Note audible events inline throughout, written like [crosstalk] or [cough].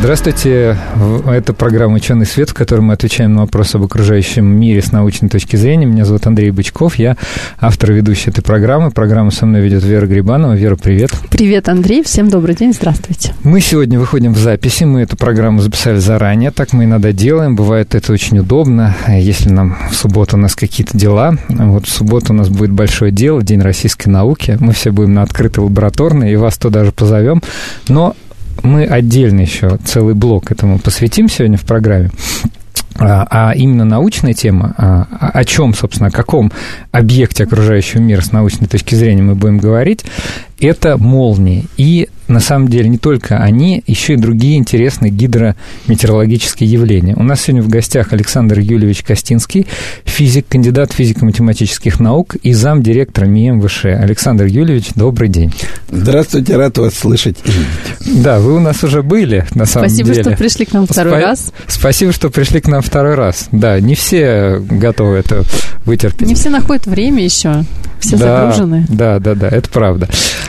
Здравствуйте. Это программа «Ученый свет», в которой мы отвечаем на вопросы об окружающем мире с научной точки зрения. Меня зовут Андрей Бычков, я автор и ведущий этой программы. Программу со мной ведет Вера Грибанова. Вера, привет. Привет, Андрей. Всем добрый день. Здравствуйте. Мы сегодня выходим в записи. Мы эту программу записали заранее. Так мы иногда делаем. Бывает это очень удобно, если нам в субботу у нас какие-то дела. Вот в субботу у нас будет большое дело, День российской науки. Мы все будем на открытой лабораторной, и вас туда же позовем. Но мы отдельно еще целый блок этому посвятим сегодня в программе. А, а именно научная тема, а, о чем, собственно, о каком объекте окружающего мира с научной точки зрения мы будем говорить, это молнии. И на самом деле не только они, еще и другие интересные гидрометеорологические явления. У нас сегодня в гостях Александр Юльевич Костинский, физик, кандидат физико-математических наук и замдиректора МИМВШ. Александр Юльевич, добрый день. Здравствуйте, рад вас слышать Да, вы у нас уже были, на самом Спасибо, деле. Спасибо, что пришли к нам второй Спа- раз. Спасибо, что пришли к нам второй раз. Да, не все готовы это вытерпеть. Не все находят время еще. Все да, загружены. Да, да, да, это правда.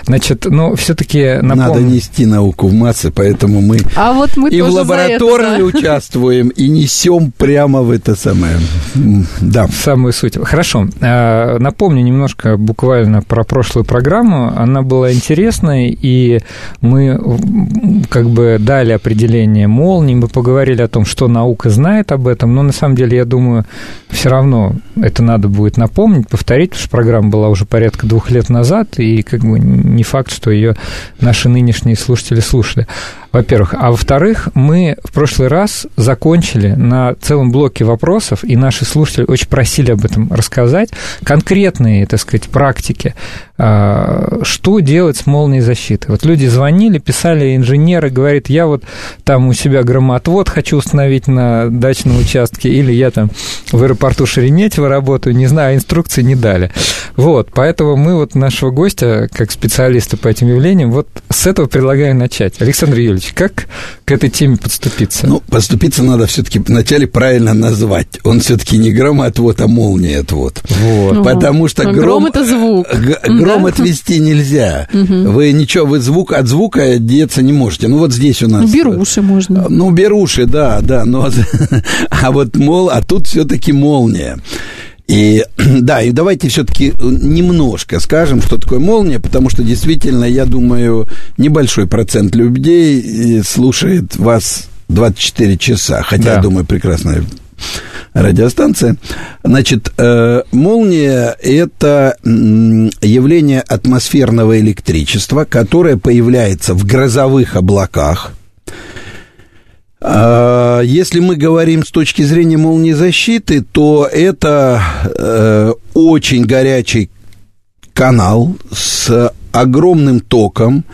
Значит, ну, все-таки напомню... Надо нести науку в массы, поэтому мы а вот мы и в лаборатории это, да. участвуем, и несем прямо в это самое. Да. Самую суть. Хорошо. А, Напомню немножко буквально про прошлую программу. Она была интересной, и мы как бы дали определение молний, мы поговорили о том, что наука знает об этом, но на самом деле, я думаю, все равно это надо будет напомнить, повторить, потому что программа была уже порядка двух лет назад, и как бы не факт, что ее наши нынешние слушатели слушали. Во-первых. А во-вторых, мы в прошлый раз закончили на целом блоке вопросов, и наши слушатели очень просили об этом рассказать, конкретные, так сказать, практики, а, что делать с молнией защиты. Вот люди звонили, писали инженеры, говорят, я вот там у себя громоотвод хочу установить на дачном участке, или я там в аэропорту Шереметьево работаю, не знаю, инструкции не дали. Вот, поэтому мы вот нашего гостя, как специалиста по этим явлениям, вот с этого предлагаем начать. Александр Юрьевич, как к этой теме подступиться? Ну, подступиться надо все-таки вначале правильно назвать. Он все-таки не громоотвод, а молния отвод. Вот. Ну, Потому что гром, гром это звук. гром Да? отвести нельзя. Вы ничего, вы звук от звука деться не можете. Ну, вот здесь у нас... Ну, беруши можно. Ну, беруши, да, да, но... [laughs] А вот мол, а тут все-таки молния. И [clears throat] да, и давайте все-таки немножко скажем, что такое молния, потому что действительно, я думаю, небольшой процент людей э, слушает вас 24 часа. Хотя, Да. я думаю, прекрасная радиостанция. Значит, э, молния – это явление атмосферного электричества, которое появляется в грозовых облаках. А, Если мы говорим с точки зрения молниезащиты, то это э, очень горячий канал с огромным током,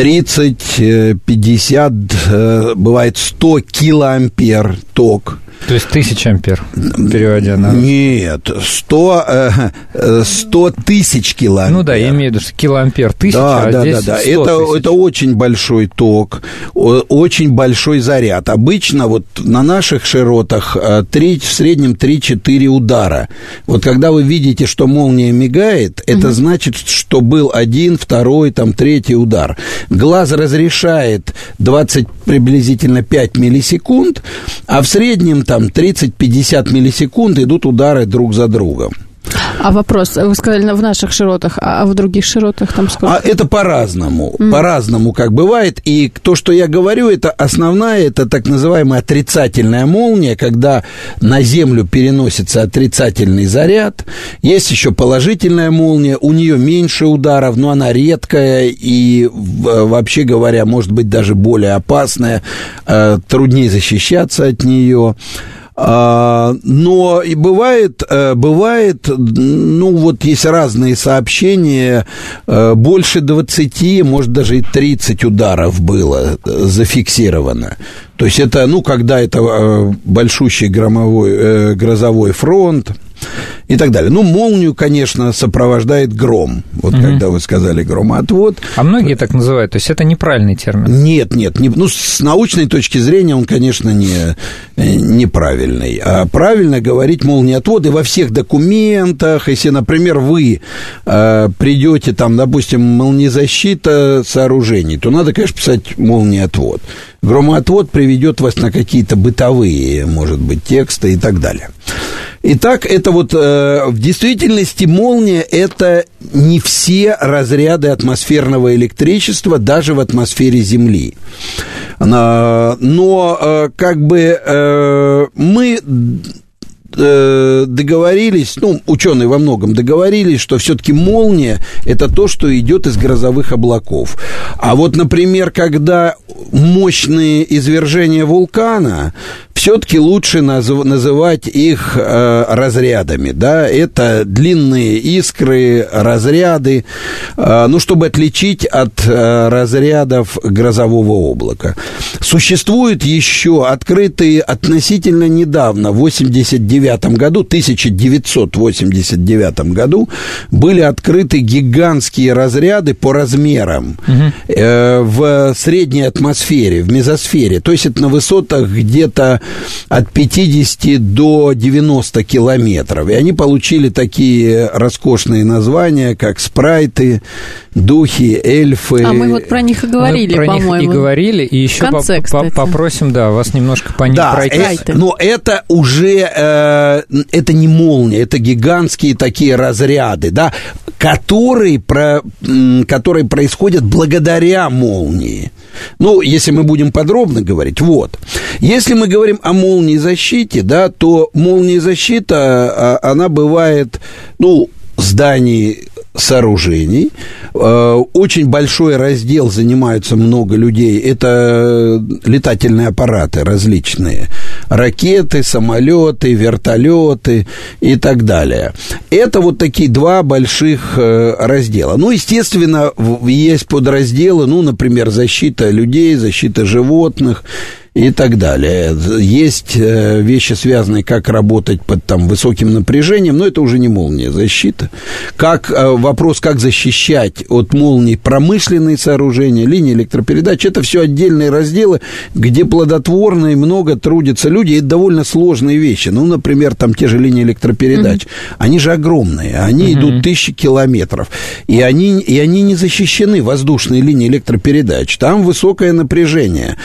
30, э, 50, э, бывает 100 килоампер ток. То есть тысяча ампер, переводя на... Нет, 100, э, э, 100 тысяч килоампер. Ну да, я имею в виду, что килоампер тысяча, Да, а да, здесь да, да. 100 Это, тысяч. это очень большой ток, очень большой заряд. Обычно вот на наших широтах э, три, в среднем 3-4 удара. Вот когда вы видите, что молния мигает, это значит, что был один, второй, там, третий удар. Глаз разрешает 20 приблизительно 5 миллисекунд, а в среднем там 30-50 миллисекунд идут удары друг за другом. А вопрос, вы сказали в наших широтах, а в других широтах там сколько? А это по-разному, по-разному как бывает. И то, что я говорю, это основная, это так называемая отрицательная молния, когда на Землю переносится отрицательный заряд. Есть еще положительная молния, у нее меньше ударов, но она редкая и, вообще говоря, может быть даже более опасная, э, труднее защищаться от нее. А, Но и бывает, э, бывает, ну вот есть разные сообщения, э, больше 20, может даже и 30 ударов было э, зафиксировано. То есть это, ну, когда это большущий громовой, грозовой фронт, и так далее. Ну, молнию, конечно, сопровождает гром. Вот угу. когда вы сказали громоотвод. А многие так называют, то есть это неправильный термин? Нет, нет, не, ну, с научной точки зрения он, конечно, не, э, неправильный. А правильно говорить молниеотвод, и во всех документах, если, например, вы э, придете там, допустим, молниезащита сооружений, то надо, конечно, писать молниеотвод. Громоотвод приведет вас на какие-то бытовые, может быть, тексты и так далее. Итак, это вот э, в действительности молния это не все разряды атмосферного электричества, даже в атмосфере Земли. Но э, как бы э, мы Э, договорились, ну, ученые во многом договорились, что все-таки молния это то, что идет из грозовых облаков. А вот, например, когда мощные извержения вулкана, все-таки лучше наз, называть их э, разрядами, да, это длинные искры, разряды, э, ну, чтобы отличить от э, разрядов грозового облака. Существуют еще открытые относительно недавно, 89 1989 году, 1989 году были открыты гигантские разряды по размерам угу. в средней атмосфере, в мезосфере. То есть это на высотах где-то от 50 до 90 километров. И они получили такие роскошные названия, как спрайты, духи, эльфы. А мы вот про них и говорили, мы про по-моему. них и говорили, и еще конце, по- попросим, да, вас немножко по ним да, пройтись. Э, но это уже... Э, это не молния, это гигантские такие разряды, да, которые, про, которые происходят благодаря молнии. Ну, если мы будем подробно говорить, вот. Если мы говорим о молнии защите, да, то молния защита, а, она бывает, ну, зданий сооружений. Э, очень большой раздел занимаются много людей. Это летательные аппараты различные. Ракеты, самолеты, вертолеты и так далее. Это вот такие два больших э, раздела. Ну, естественно, есть подразделы, ну, например, защита людей, защита животных и так далее. Есть э, вещи, связанные, как работать под там, высоким напряжением, но это уже не молния защита. Как, э, вопрос, как защищать от молний промышленные сооружения, линии электропередач, это все отдельные разделы, где плодотворно и много трудятся люди, и это довольно сложные вещи. Ну, например, там те же линии электропередач, mm-hmm. они же огромные, они mm-hmm. идут тысячи километров, и они, и они не защищены, воздушные линии электропередач. Там высокое напряжение.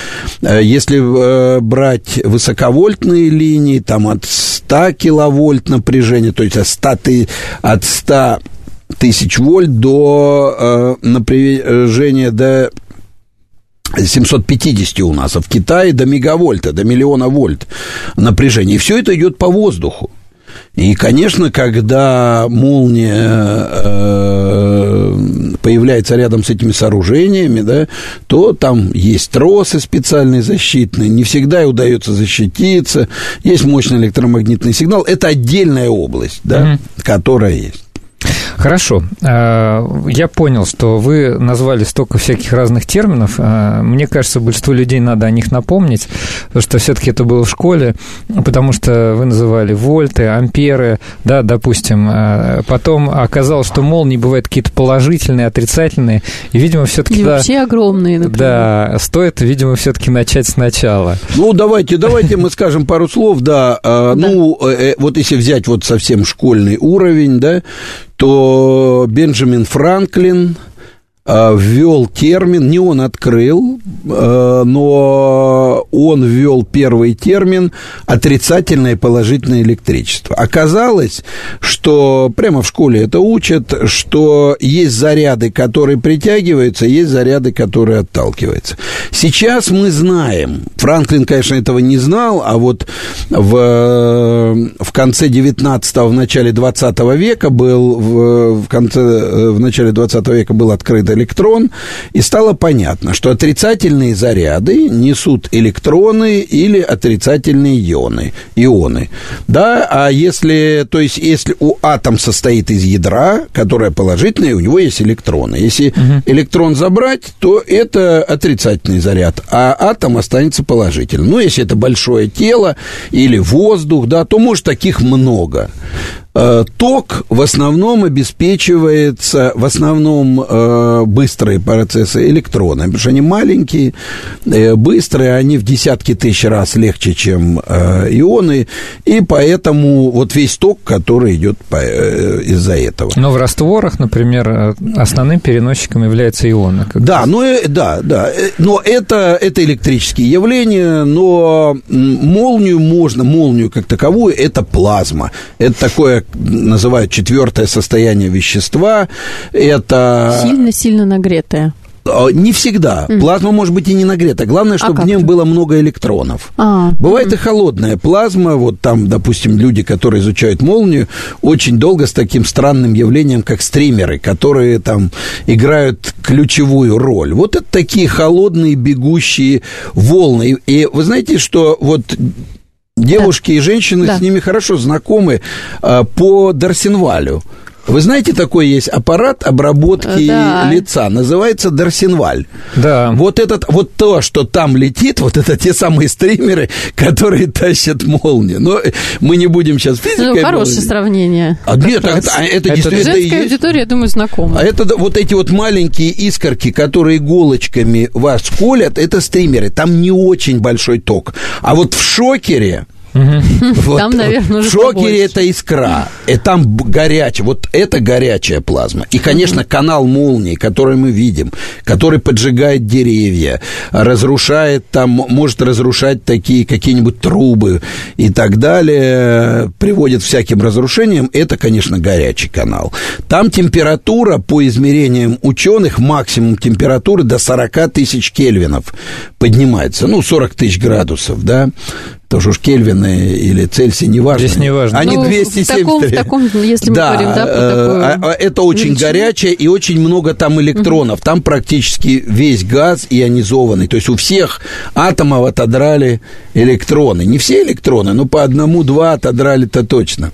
Э, если э, брать высоковольтные линии, там от 100 киловольт напряжения, то есть от 100, ты, от 100 тысяч вольт до э, напряжения до 750 у нас, а в Китае до мегавольта, до миллиона вольт напряжения. И все это идет по воздуху. И, конечно, когда молния э, появляется рядом с этими сооружениями, да, то там есть тросы специальные защитные, не всегда удается защититься, есть мощный электромагнитный сигнал. Это отдельная область, да, mm-hmm. которая есть. Хорошо. А, я понял, что вы назвали столько всяких разных терминов. А, мне кажется, большинству людей надо о них напомнить, потому что все-таки это было в школе, потому что вы называли вольты, амперы, да, допустим. А, потом оказалось, что молнии бывают какие-то положительные, отрицательные, и, видимо, все-таки... И да, вообще огромные, например. Да, стоит, видимо, все-таки начать сначала. Ну, давайте, давайте мы скажем пару слов, да. Ну, э, э, вот если взять вот совсем школьный уровень, да, то Бенджамин Франклин ввел термин, не он открыл, э, но он ввел первый термин отрицательное и положительное электричество. Оказалось, что прямо в школе это учат, что есть заряды, которые притягиваются, есть заряды, которые отталкиваются. Сейчас мы знаем, Франклин, конечно, этого не знал, а вот в, в конце 19-го, в начале 20 века был, в, в, конце, в начале 20 века был открыт электрон, и стало понятно, что отрицательные заряды несут электроны или отрицательные ионы. ионы. Да, а если, то есть, если у атом состоит из ядра, которое положительное, у него есть электроны. Если угу. электрон забрать, то это отрицательный заряд, а атом останется положительным. Ну, если это большое тело или воздух, да, то, может, таких много. Э, ток в основном обеспечивается, в основном э, быстрые процессы электроны, потому что они маленькие, э, быстрые, они в десятки тысяч раз легче, чем ионы, и поэтому вот весь ток, который идет из-за этого. Но в растворах, например, основным переносчиком является ионы. Да, ну, да, да, но это, это электрические явления, но молнию можно, молнию как таковую, это плазма. Это такое называют четвертое состояние вещества. Это... Сильно-сильно нагретое. А, не всегда. Mm. Плазма может быть и не нагрета. Главное, чтобы а в нем было много электронов. А, Бывает mm. и холодная плазма. Вот там, допустим, люди, которые изучают молнию, очень долго с таким странным явлением, как стримеры, которые там играют ключевую роль. Вот это такие холодные бегущие волны. И вы знаете, что вот Девушки да. и женщины да. с ними хорошо знакомы а, по Дарсинвалю. Вы знаете, такой есть аппарат обработки да. лица, называется Дарсинваль. Да. Вот этот, вот то, что там летит, вот это те самые стримеры, которые тащат молнию. Но мы не будем сейчас физикой. Ну, хорошее молнии. сравнение. А нет, это, это, это действительно Женская аудитория, я думаю, знакома. А это вот эти вот маленькие искорки, которые иголочками вас колят, это стримеры. Там не очень большой ток. А вот в шокере вот, там, наверное, уже В шокере побольше. это искра, и там горячая, вот это горячая плазма. И, конечно, канал молнии, который мы видим, который поджигает деревья, разрушает там, может разрушать такие какие-нибудь трубы и так далее, приводит к всяким разрушениям, это, конечно, горячий канал. Там температура по измерениям ученых, максимум температуры до 40 тысяч кельвинов поднимается, ну, 40 тысяч градусов, да, тоже уж Кельвины или Цельсий, неважно. Здесь неважно. Они ну, 273. В таком, в таком, если мы да, говорим, да, э, а, а это очень величину. горячее и очень много там электронов. Угу. Там практически весь газ ионизованный. То есть у всех атомов отодрали электроны. Не все электроны, но по одному-два отодрали-то точно.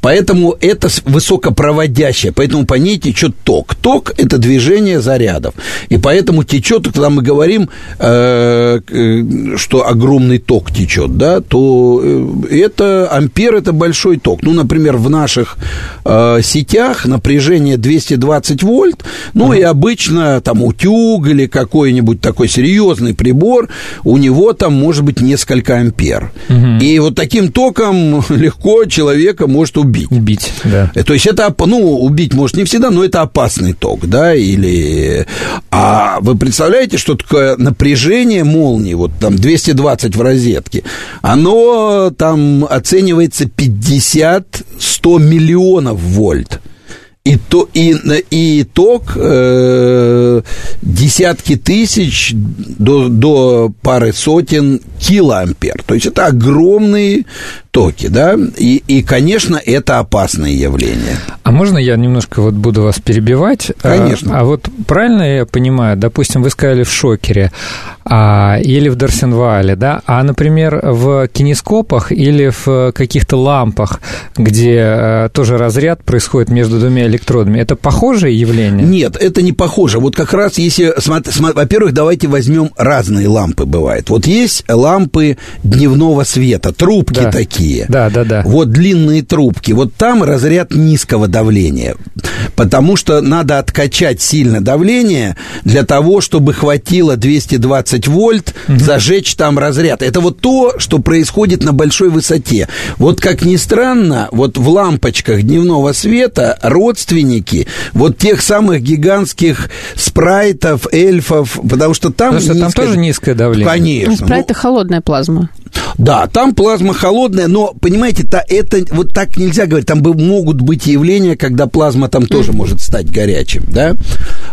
Поэтому это высокопроводящее. Поэтому по ней течет ток. Ток – это движение зарядов. И поэтому течет, когда мы говорим, э, э, что огромный ток течет, да, то э, это ампер это большой ток. Ну, например, в наших э, сетях напряжение 220 вольт, ну uh-huh. и обычно там утюг или какой-нибудь такой серьезный прибор, у него там может быть несколько ампер. Uh-huh. И вот таким током [laughs] легко человека может убить. Убить, да. Э, то есть это, ну, убить может не всегда, но это опасный ток, да, или... А вы представляете, что такое напряжение молнии, вот там 220 в розетке, оно там оценивается 50-100 миллионов вольт. И, то, и, и ток э, десятки тысяч до, до пары сотен килоампер. То есть это огромные токи, да, и, и, конечно, это опасное явление. А можно я немножко вот буду вас перебивать? Конечно. А, а вот правильно я понимаю, допустим, вы сказали в шокере а, или в Дарсенвале, да, а, например, в кинескопах или в каких-то лампах, где а, тоже разряд происходит между двумя электродами, это похожее явление? Нет, это не похоже. Вот как раз если, во-первых, давайте возьмем разные лампы бывают. Вот есть лампы дневного света, трубки да. такие такие. Да, да, да. Вот длинные трубки. Вот там разряд низкого давления. Потому что надо откачать сильно давление для того, чтобы хватило 220 вольт, угу. зажечь там разряд. Это вот то, что происходит на большой высоте. Вот как ни странно, вот в лампочках дневного света родственники вот тех самых гигантских спрайтов, эльфов, потому что там... Потому что низкое... там тоже низкое давление. Конечно. Ну, спрайт – это холодная плазма. Да, там плазма холодная, но, понимаете, та, это вот так нельзя говорить. Там бы, могут быть явления, когда плазма там тоже может стать горячим, да?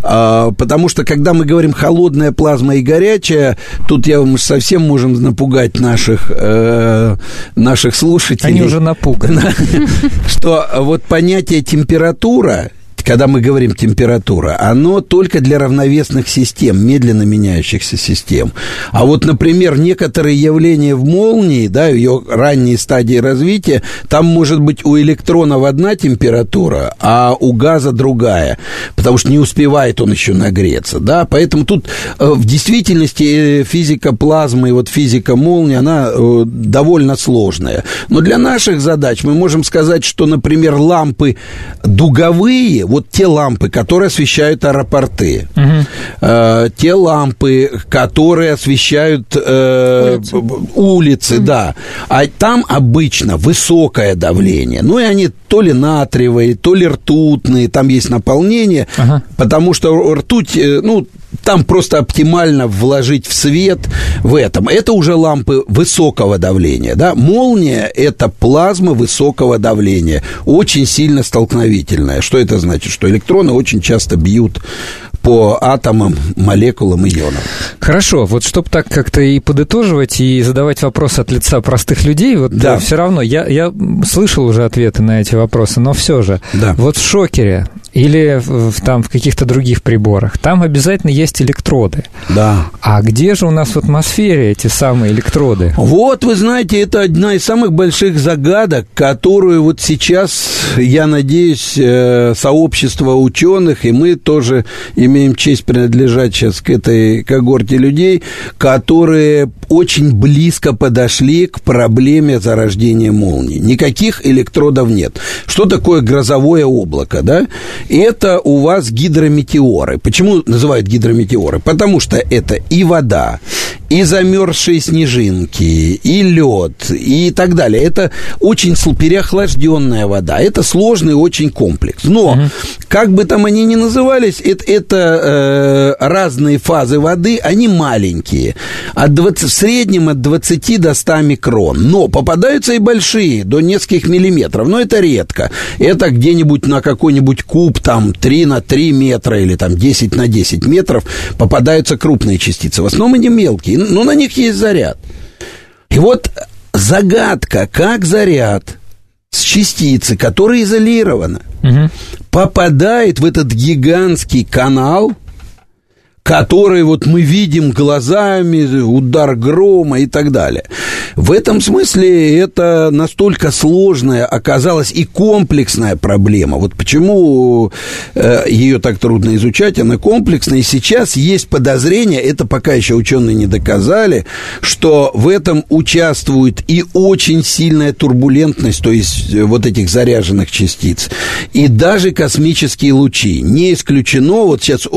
А, потому что, когда мы говорим холодная плазма и горячая, тут я мы совсем можем напугать наших, э, наших слушателей. Они уже напуганы. [laughs] Что вот понятие температура когда мы говорим температура, оно только для равновесных систем, медленно меняющихся систем. А вот, например, некоторые явления в молнии, да, ее ранние стадии развития, там может быть у электронов одна температура, а у газа другая, потому что не успевает он еще нагреться, да, поэтому тут э, в действительности э, физика плазмы и вот физика молнии, она э, довольно сложная. Но для наших задач мы можем сказать, что, например, лампы дуговые, вот те лампы, которые освещают аэропорты, угу. те лампы, которые освещают улицы, улицы угу. да, а там обычно высокое давление, ну и они то ли натриевые, то ли ртутные, там есть наполнение, ага. потому что ртуть, ну, там просто оптимально вложить в свет в этом. Это уже лампы высокого давления, да. Молния – это плазма высокого давления, очень сильно столкновительная. Что это значит? Что электроны очень часто бьют по атомам, молекулам и ионам. Хорошо, вот чтобы так как-то и подытоживать, и задавать вопросы от лица простых людей, вот да. все равно, я, я слышал уже ответы на эти вопросы, но все же, да. вот в шокере или в, там в каких-то других приборах, там обязательно есть электроды. Да. А где же у нас в атмосфере эти самые электроды? Вот, вы знаете, это одна из самых больших загадок, которую вот сейчас, я надеюсь, э, сообщество ученых, и мы тоже имеем имеем честь принадлежать сейчас к этой когорте людей, которые очень близко подошли к проблеме зарождения молнии. Никаких электродов нет. Что такое грозовое облако, да? Это у вас гидрометеоры. Почему называют гидрометеоры? Потому что это и вода, и замерзшие снежинки, и лед, и так далее. Это очень переохлажденная вода. Это сложный очень комплекс. Но, угу. как бы там они ни назывались, это, это э, разные фазы воды, они маленькие. От 20, в среднем от 20 до 100 микрон. Но попадаются и большие, до нескольких миллиметров. Но это редко. Это где-нибудь на какой-нибудь куб, там, 3 на 3 метра или там 10 на 10 метров попадаются крупные частицы. В основном они мелкие но ну, на них есть заряд. И вот загадка, как заряд с частицы, которая изолирована, угу. попадает в этот гигантский канал – который вот мы видим глазами, удар грома и так далее. В этом смысле это настолько сложная оказалась и комплексная проблема. Вот почему э, ее так трудно изучать, она комплексная. И сейчас есть подозрение, это пока еще ученые не доказали, что в этом участвует и очень сильная турбулентность, то есть э, вот этих заряженных частиц, и даже космические лучи. Не исключено, вот сейчас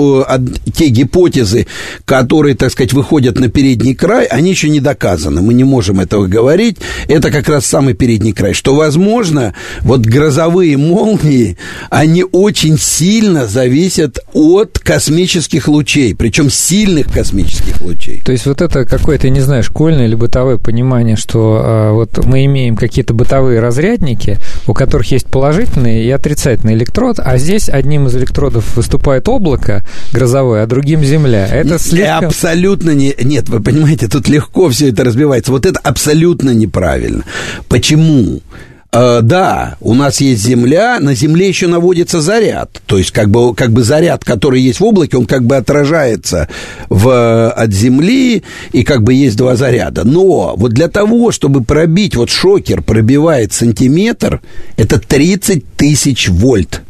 те гипотезы, которые, так сказать, выходят на передний край, они еще не доказаны. Мы не можем этого говорить. Это как раз самый передний край. Что, возможно, вот грозовые молнии, они очень сильно зависят от космических лучей, причем сильных космических лучей. То есть вот это какое-то, не знаю, школьное или бытовое понимание, что а, вот мы имеем какие-то бытовые разрядники, у которых есть положительный и отрицательный электрод, а здесь одним из электродов выступает облако грозовое, а другим Земля. Это слишком... Абсолютно не... Нет, вы понимаете, тут легко все это разбивается. Вот это абсолютно неправильно. Почему? Uh, да, у нас есть Земля, на Земле еще наводится заряд. То есть, как бы, как бы заряд, который есть в облаке, он как бы отражается в, от Земли, и как бы есть два заряда. Но вот для того, чтобы пробить, вот шокер пробивает сантиметр, это 30 тысяч вольт.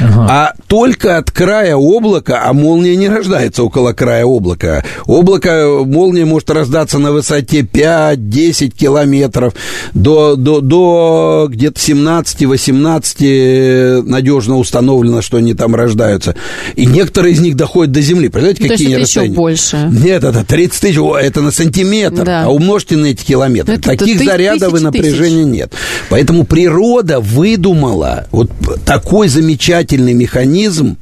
Ага. А только от края облака, а молния не рождается около края облака. Облако, молния может раздаться на высоте 5-10 километров, до, до, до где-то 17-18 надежно установлено, что они там рождаются. И некоторые из них доходят до Земли. Представляете, какие они расстояния? еще больше. Нет, это 30 тысяч, это на сантиметр, да. а умножьте на эти километры. Это Таких ты, зарядов и напряжения тысяч. нет. Поэтому природа выдумала вот такой замечательный замечательный механизм,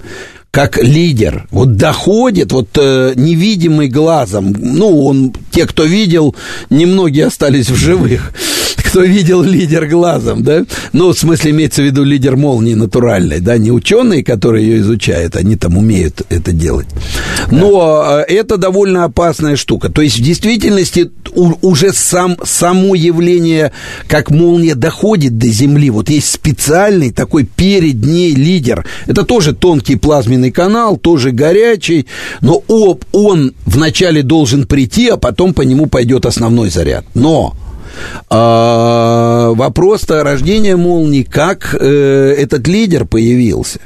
как лидер, вот доходит, вот э, невидимый глазом, ну, он те, кто видел, немногие остались в живых кто видел лидер глазом, да? Ну, в смысле, имеется в виду лидер молнии натуральной, да? Не ученые, которые ее изучают, они там умеют это делать. Но э, это довольно опасная штука. То есть, в действительности, уже сам, само явление, как молния доходит до Земли, вот есть специальный такой перед ней лидер. Это тоже тонкий плазменный канал, тоже горячий, но он вначале должен прийти, а потом по нему пойдет основной заряд. Но а, вопрос-то рождения молнии, как э, этот лидер появился.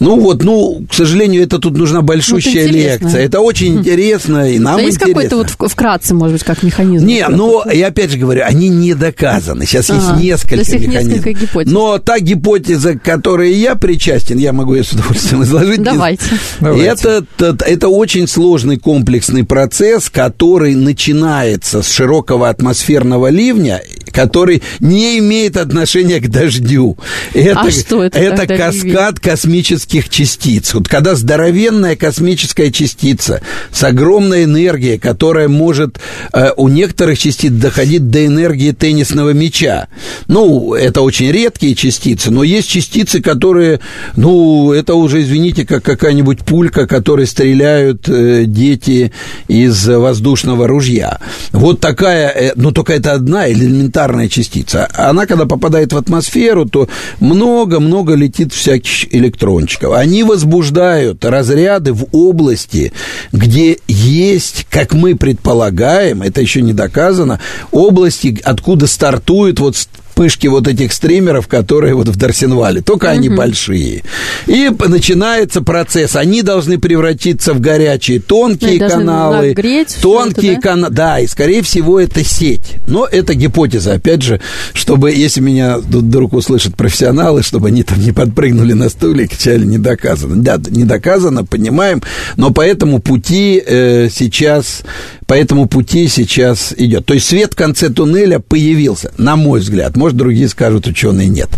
Ну вот, ну, к сожалению, это тут нужна большущая вот лекция. Это очень интересно, и нам да есть какой-то вот вкратце, может быть, как механизм? Не, но я опять же говорю, они не доказаны. Сейчас ага, есть несколько механизмов. Несколько гипотез. Но та гипотеза, к которой я причастен, я могу ее с удовольствием изложить. Давайте. Это, это, это очень сложный комплексный процесс, который начинается с широкого атмосферного ливня, который не имеет отношения к дождю. Это, а что это? Это каскад космических частиц. Вот когда здоровенная космическая частица с огромной энергией, которая может э, у некоторых частиц доходить до энергии теннисного мяча. Ну, это очень редкие частицы, но есть частицы, которые, ну, это уже, извините, как какая-нибудь пулька, которой стреляют э, дети из воздушного ружья. Вот такая, э, ну, только это одна элементарная частица. Она, когда попадает в атмосферу, то много-много летит всяких электрончиков. Они возбуждают разряды в области, где есть, как мы предполагаем, это еще не доказано, области, откуда стартуют вот вспышки вот этих стримеров, которые вот в Дарсенвале, только они большие. И начинается процесс. Они должны превратиться в горячие тонкие и каналы. Нагреть тонкие это, да? каналы. Да, и скорее всего это сеть. Но это гипотеза, опять же, чтобы, если меня вдруг услышат профессионалы, чтобы они там не подпрыгнули на стуле кричали не доказано. Да, не доказано, понимаем, но по этому пути э, сейчас по этому пути сейчас идет. То есть свет в конце туннеля появился, на мой взгляд. Может, другие скажут, ученые нет.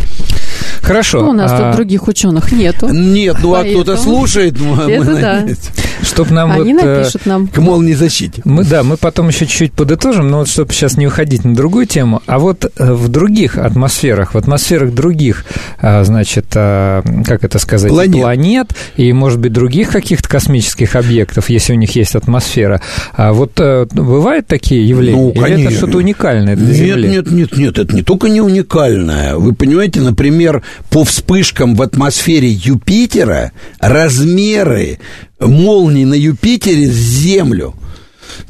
Хорошо. Ну, у нас а... тут других ученых нету. Нет, ну а кто-то слушает. Это да. Чтоб нам Они вот, э, напишут нам. К молнии защите. Мы, да, мы потом еще чуть-чуть подытожим, но вот чтобы сейчас не уходить на другую тему, а вот э, в других атмосферах, в атмосферах других, а, значит, а, как это сказать, планет, планет и, может быть, других каких-то космических объектов, если у них есть атмосфера, а вот э, бывают такие явления? Ну, конечно. Или это что-то уникальное для нет, Земли? Нет, нет, нет, это не только не уникальное. Вы понимаете, например, по вспышкам в атмосфере Юпитера размеры молний на Юпитере с Землю.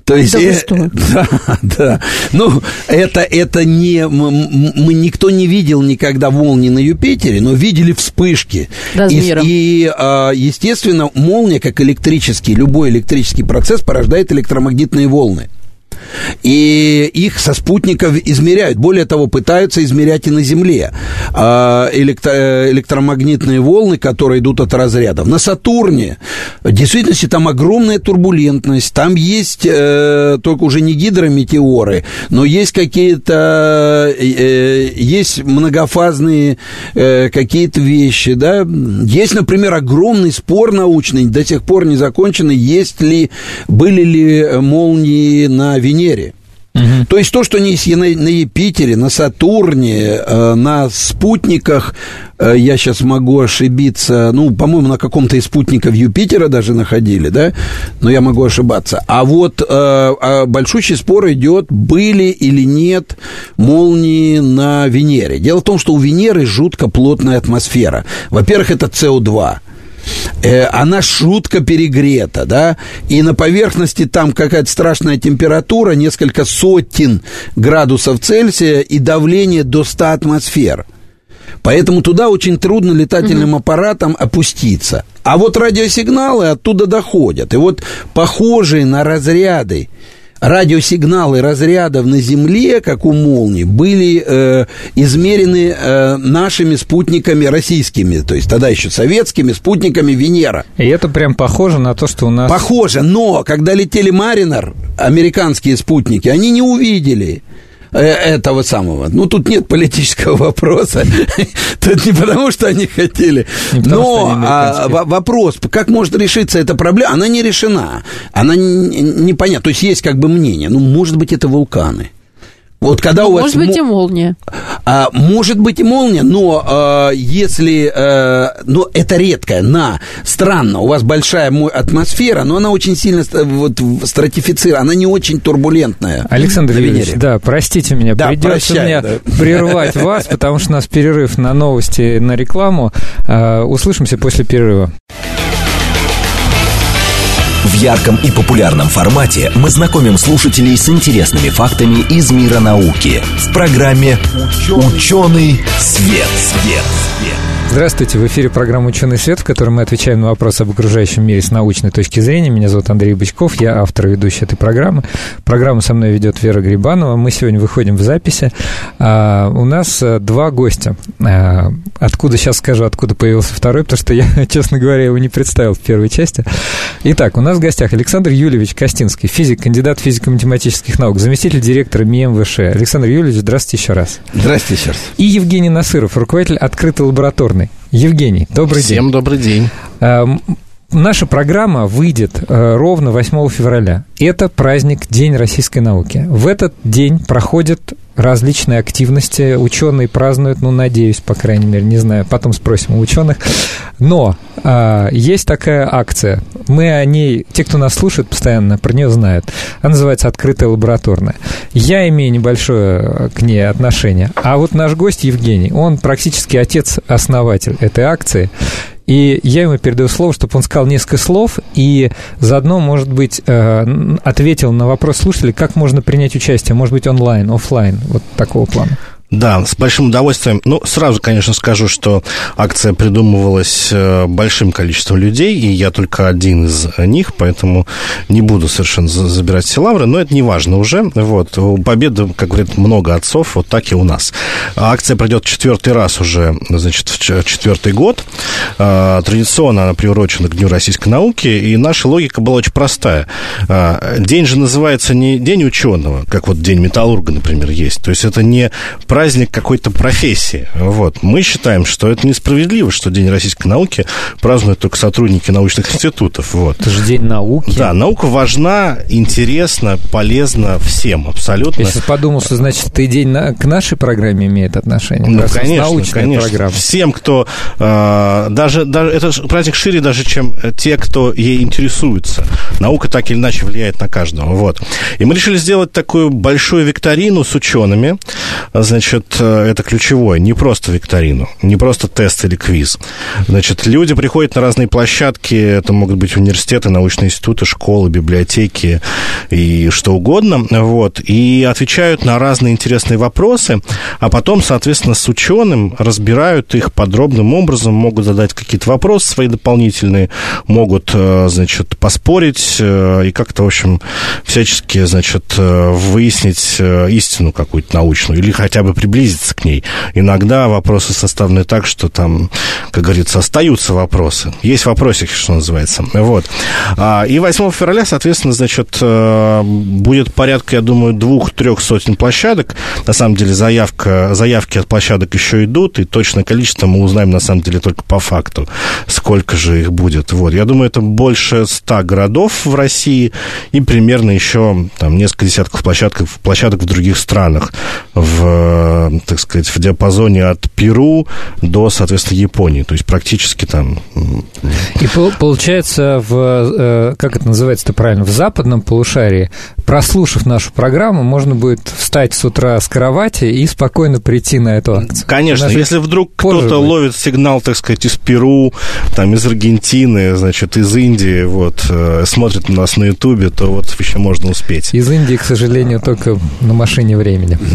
То есть, да, э, [laughs] да, да. Ну, это, это не... Мы, никто не видел никогда молнии на Юпитере, но видели вспышки. Размером. И, и, а, естественно, молния, как электрический, любой электрический процесс порождает электромагнитные волны. И их со спутников измеряют. Более того, пытаются измерять и на Земле а, электро- электромагнитные волны, которые идут от разрядов. На Сатурне в действительности там огромная турбулентность. Там есть э, только уже не гидрометеоры, но есть какие-то э, есть многофазные э, какие-то вещи. Да? Есть, например, огромный спор научный, до сих пор не законченный, есть ли, были ли молнии на Венере. Угу. То есть то, что не на, на Юпитере, на Сатурне, э, на спутниках, э, я сейчас могу ошибиться, ну, по-моему, на каком-то из спутников Юпитера даже находили, да, но я могу ошибаться. А вот э, а большущий спор идет, были или нет молнии на Венере. Дело в том, что у Венеры жутко плотная атмосфера. Во-первых, это СО2 э, она шутка перегрета, да, и на поверхности там какая-то страшная температура, несколько сотен градусов Цельсия и давление до 100 атмосфер. Поэтому туда очень трудно летательным угу. аппаратом опуститься. А вот радиосигналы оттуда доходят. И вот похожие на разряды радиосигналы разрядов на Земле, как у молнии, были э, измерены э, нашими спутниками российскими, то есть тогда еще советскими спутниками Венера. И это прям похоже на то, что у нас... Похоже, но когда летели Маринер, американские спутники, они не увидели этого самого. Ну, тут нет политического [laughs] вопроса. Тут не потому, что они хотели. Но а, вопрос, как может решиться эта проблема, она не решена. Она непонятна. То есть есть как бы мнение. Ну, может быть, это вулканы. Вот когда ну, у вас... Может быть, и молния. А, может быть, и молния, но а, если... А, но это редкое, на, странно, у вас большая атмосфера, но она очень сильно вот, стратифицирована, она не очень турбулентная. Александр Юрьевич, да, простите меня, да, придется прощай, мне да. прервать [laughs] вас, потому что у нас перерыв на новости, на рекламу. А, услышимся после перерыва. В ярком и популярном формате мы знакомим слушателей с интересными фактами из мира науки в программе «Ученый свет». свет. Здравствуйте, в эфире программа «Ученый свет», в которой мы отвечаем на вопросы об окружающем мире с научной точки зрения. Меня зовут Андрей Бычков, я автор и ведущий этой программы. Программу со мной ведет Вера Грибанова. Мы сегодня выходим в записи. А, у нас э, два гостя. А, откуда, сейчас скажу, откуда появился второй, потому что я, [laughs] честно говоря, его не представил в первой части. Итак, у нас в гостях Александр Юльевич Костинский, физик, кандидат физико-математических наук, заместитель директора МИМВШ. Александр Юльевич, здравствуйте еще раз. Здравствуйте еще раз. И Евгений Насыров, руководитель открытой лабораторной Евгений, добрый Всем день. Всем добрый день. Наша программа выйдет э, ровно 8 февраля. Это праздник День российской науки. В этот день проходят различные активности. Ученые празднуют, ну, надеюсь, по крайней мере, не знаю, потом спросим у ученых. Но а, есть такая акция. Мы о ней, те, кто нас слушает постоянно, про нее знают. Она называется «Открытая лабораторная». Я имею небольшое к ней отношение. А вот наш гость Евгений, он практически отец-основатель этой акции. И я ему передаю слово, чтобы он сказал несколько слов и заодно, может быть, э, ответил на вопрос слушателей, как можно принять участие, может быть, онлайн, офлайн, вот такого плана. Да, с большим удовольствием. Ну, сразу, конечно, скажу, что акция придумывалась э, большим количеством людей, и я только один из них, поэтому не буду совершенно забирать все лавры, но это не важно уже. Вот, у Победы, как говорят, много отцов, вот так и у нас. Акция пройдет четвертый раз уже, значит, в четвертый год. А, традиционно она приурочена к Дню российской науки, и наша логика была очень простая. А, день же называется не День ученого, как вот День металлурга, например, есть. То есть это не праздник какой-то профессии. Вот. Мы считаем, что это несправедливо, что День российской науки празднуют только сотрудники научных институтов. Вот. Это же День науки. Да, наука важна, интересна, полезна всем абсолютно. Я сейчас подумал, что, значит, ты день на... к нашей программе имеет отношение. Ну, конечно, конечно. Программа. Всем, кто... Э, даже, даже этот праздник шире даже, чем те, кто ей интересуется. Наука так или иначе влияет на каждого. Вот. И мы решили сделать такую большую викторину с учеными. Значит, значит, э, это ключевое, не просто викторину, не просто тест или квиз. Значит, люди приходят на разные площадки, это могут быть университеты, научные институты, школы, библиотеки и что угодно, вот, и отвечают на разные интересные вопросы, а потом, соответственно, с ученым разбирают их подробным образом, могут задать какие-то вопросы свои дополнительные, могут, э, значит, поспорить э, и как-то, в общем, всячески, значит, выяснить истину какую-то научную или хотя бы приблизиться к ней. Иногда вопросы составлены так, что там, как говорится, остаются вопросы. Есть вопросики, что называется. Вот. А, и 8 февраля, соответственно, значит, э, будет порядка, я думаю, двух-трех сотен площадок. На самом деле заявка, заявки от площадок еще идут, и точное количество мы узнаем, на самом деле, только по факту, сколько же их будет. Вот. Я думаю, это больше 100 городов в России и примерно еще там, несколько десятков площадок, площадок в других странах. В так сказать, в диапазоне от Перу до, соответственно, Японии. То есть практически там... И получается, в, э, как это называется-то правильно, в западном полушарии, прослушав нашу программу, можно будет встать с утра с кровати и спокойно прийти на эту акцию. Конечно, если вдруг кто-то ловит сигнал, так сказать, из Перу, там, из Аргентины, значит, из Индии, вот, э, смотрит нас на Ютубе, то вот еще можно успеть. Из Индии, к сожалению, только на машине времени. [laughs]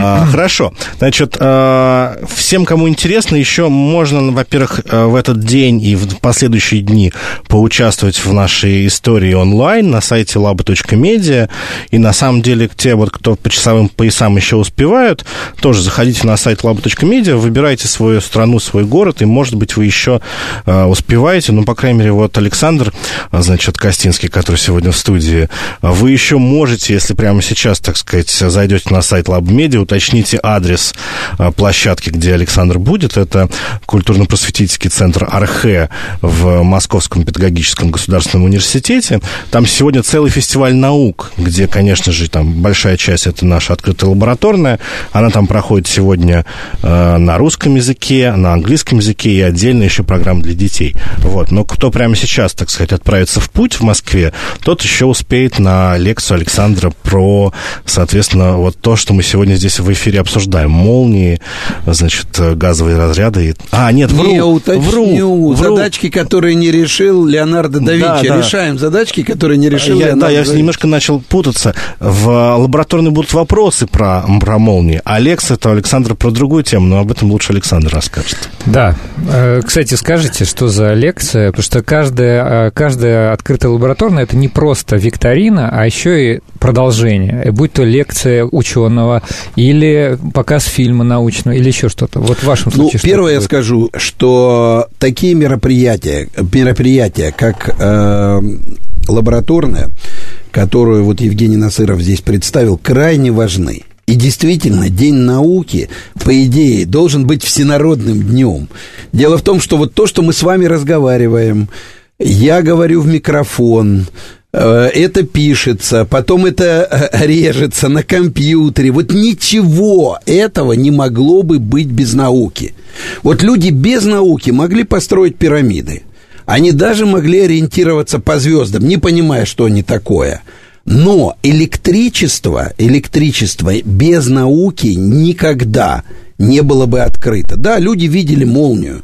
А, хорошо. Значит, а, всем, кому интересно, еще можно, во-первых, э, в этот день и в последующие дни поучаствовать в нашей истории онлайн на сайте laba.media. И на самом деле те, вот, кто по часовым поясам еще успевают, тоже заходите на сайт laba.media, выбирайте свою страну, свой город, и, может быть, вы еще э, успеваете. Ну, по крайней мере, вот Александр, значит, Костинский, который сегодня в студии, вы еще можете, если прямо сейчас, так сказать, зайдете на сайт Lab Media, уточните адрес э, площадки, где Александр будет. Это культурно-просветительский центр Архе в Московском педагогическом государственном университете. Там сегодня целый фестиваль наук, где, конечно же, там большая часть это наша открытая лабораторная. Она там проходит сегодня э, на русском языке, на английском языке и отдельно еще программа для детей. Вот. Но кто прямо сейчас, так сказать, отправится в путь в Москве, тот еще успеет на лекцию Александра про, соответственно, вот то, что мы сегодня здесь в эфире обсуждаем. Молнии, значит, газовые разряды. А, нет, вру. Не уточню. Вру. Задачки, которые не решил Леонардо да Винчи. Да, да. Решаем задачки, которые не решил я, Леонардо Да, я немножко начал путаться. В лабораторной будут вопросы про, про молнии. А лекция это Александр про другую тему, но об этом лучше Александр расскажет. Да. Э, кстати, скажите, что за лекция? Потому что каждая, э, каждая открытая лабораторная это не просто викторина, а еще и продолжение. Будь то лекция ученого или показ фильма научного или еще что-то. Вот в вашем ну, случае. Ну, первое я скажу, что такие мероприятия, мероприятия, как э, лабораторная, которую вот Евгений Насыров здесь представил, крайне важны. И действительно, День науки, по идее, должен быть всенародным днем. Дело в том, что вот то, что мы с вами разговариваем, я говорю в микрофон, э, это пишется, потом это э, режется на компьютере. Вот ничего этого не могло бы быть без науки. Вот люди без науки могли построить пирамиды. Они даже могли ориентироваться по звездам, не понимая, что они такое. Но электричество, электричество без науки никогда не было бы открыто. Да, люди видели молнию.